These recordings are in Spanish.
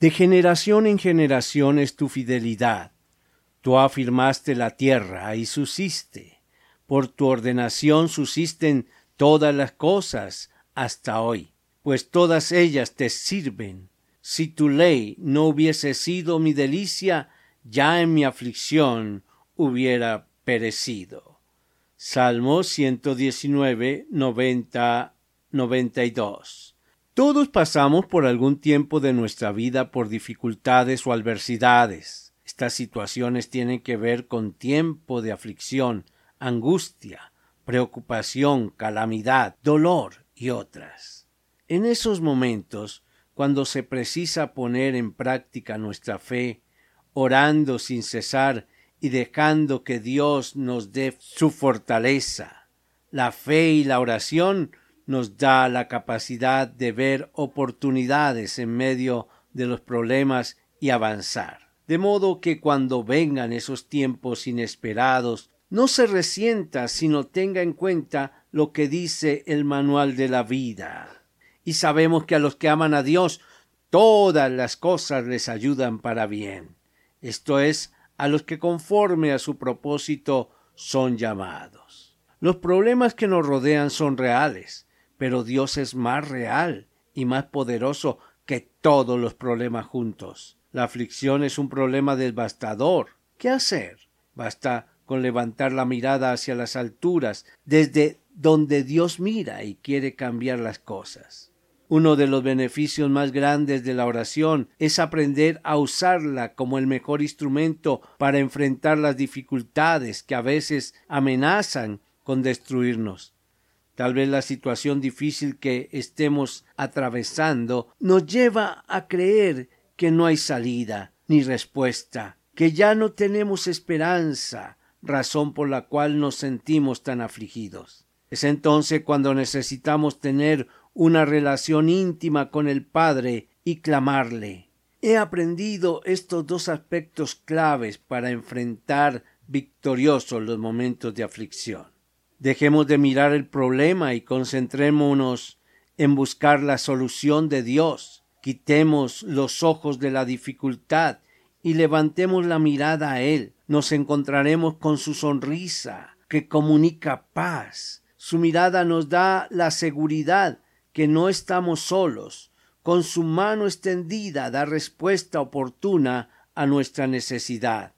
De generación en generación es tu fidelidad. Tú afirmaste la tierra y susiste. Por tu ordenación susisten todas las cosas hasta hoy, pues todas ellas te sirven. Si tu ley no hubiese sido mi delicia, ya en mi aflicción hubiera perecido. Salmo 119, 90, 92. Todos pasamos por algún tiempo de nuestra vida por dificultades o adversidades. Estas situaciones tienen que ver con tiempo de aflicción, angustia, preocupación, calamidad, dolor y otras. En esos momentos, cuando se precisa poner en práctica nuestra fe, orando sin cesar y dejando que Dios nos dé su fortaleza, la fe y la oración nos da la capacidad de ver oportunidades en medio de los problemas y avanzar. De modo que cuando vengan esos tiempos inesperados, no se resienta, sino tenga en cuenta lo que dice el manual de la vida. Y sabemos que a los que aman a Dios, todas las cosas les ayudan para bien. Esto es, a los que conforme a su propósito son llamados. Los problemas que nos rodean son reales, pero Dios es más real y más poderoso que todos los problemas juntos. La aflicción es un problema devastador. ¿Qué hacer? Basta con levantar la mirada hacia las alturas, desde donde Dios mira y quiere cambiar las cosas. Uno de los beneficios más grandes de la oración es aprender a usarla como el mejor instrumento para enfrentar las dificultades que a veces amenazan con destruirnos. Tal vez la situación difícil que estemos atravesando nos lleva a creer que no hay salida ni respuesta, que ya no tenemos esperanza, razón por la cual nos sentimos tan afligidos. Es entonces cuando necesitamos tener una relación íntima con el Padre y clamarle. He aprendido estos dos aspectos claves para enfrentar victoriosos los momentos de aflicción. Dejemos de mirar el problema y concentrémonos en buscar la solución de Dios. Quitemos los ojos de la dificultad y levantemos la mirada a Él. Nos encontraremos con su sonrisa que comunica paz. Su mirada nos da la seguridad que no estamos solos. Con su mano extendida da respuesta oportuna a nuestra necesidad.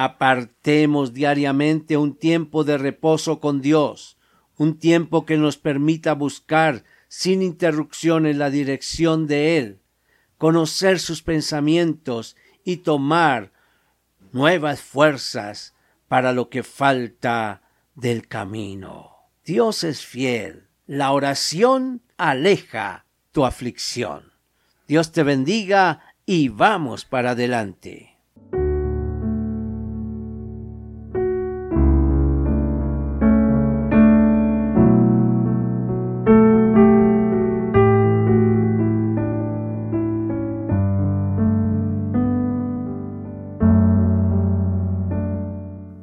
Apartemos diariamente un tiempo de reposo con Dios, un tiempo que nos permita buscar sin interrupciones la dirección de Él, conocer sus pensamientos y tomar nuevas fuerzas para lo que falta del camino. Dios es fiel. La oración aleja tu aflicción. Dios te bendiga y vamos para adelante.